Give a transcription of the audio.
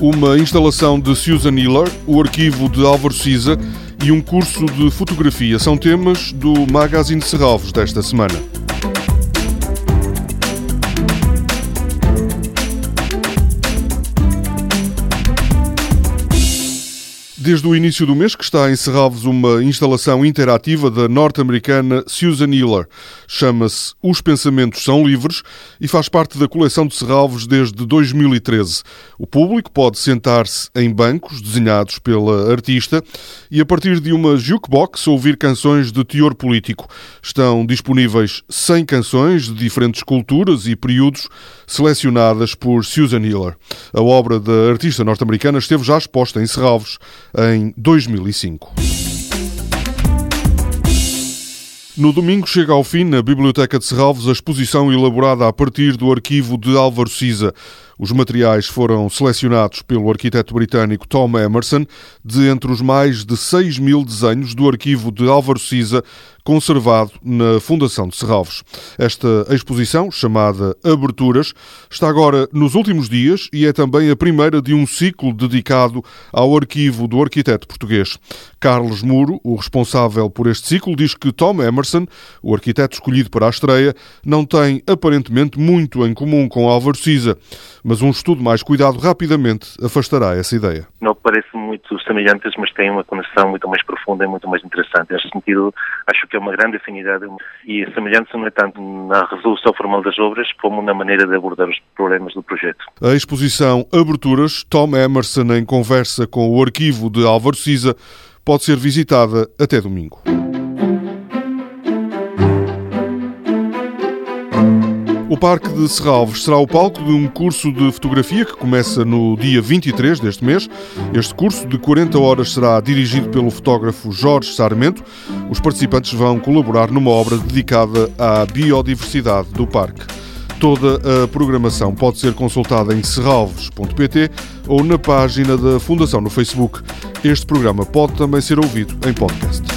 uma instalação de Susan Hiller, o arquivo de Álvaro Siza e um curso de fotografia são temas do Magazine Serralves desta semana. Desde o início do mês que está em Serralves uma instalação interativa da norte-americana Susan Hiller. Chama-se Os Pensamentos São Livres e faz parte da coleção de Serralves desde 2013. O público pode sentar-se em bancos desenhados pela artista e, a partir de uma jukebox, ouvir canções de teor político. Estão disponíveis 100 canções de diferentes culturas e períodos selecionadas por Susan Hiller. A obra da artista norte-americana esteve já exposta em Serralves em 2005. No domingo chega ao fim, na Biblioteca de Serralves, a exposição elaborada a partir do arquivo de Álvaro Siza. Os materiais foram selecionados pelo arquiteto britânico Tom Emerson de entre os mais de 6 mil desenhos do arquivo de Álvaro Siza conservado na Fundação de Serralves. Esta exposição, chamada Aberturas, está agora nos últimos dias e é também a primeira de um ciclo dedicado ao arquivo do arquiteto português. Carlos Muro, o responsável por este ciclo, diz que Tom Emerson, o arquiteto escolhido para a estreia, não tem aparentemente muito em comum com Álvaro Siza mas um estudo mais cuidado rapidamente afastará essa ideia. Não parece muito semelhantes, mas tem uma conexão muito mais profunda e muito mais interessante. Neste sentido, acho que é uma grande afinidade e a semelhança não é tanto na resolução formal das obras como na maneira de abordar os problemas do projeto. A exposição Aberturas, Tom Emerson em conversa com o arquivo de Álvaro Siza, pode ser visitada até domingo. O Parque de Serralves será o palco de um curso de fotografia que começa no dia 23 deste mês. Este curso de 40 horas será dirigido pelo fotógrafo Jorge Sarmento. Os participantes vão colaborar numa obra dedicada à biodiversidade do parque. Toda a programação pode ser consultada em serralves.pt ou na página da Fundação no Facebook. Este programa pode também ser ouvido em podcast.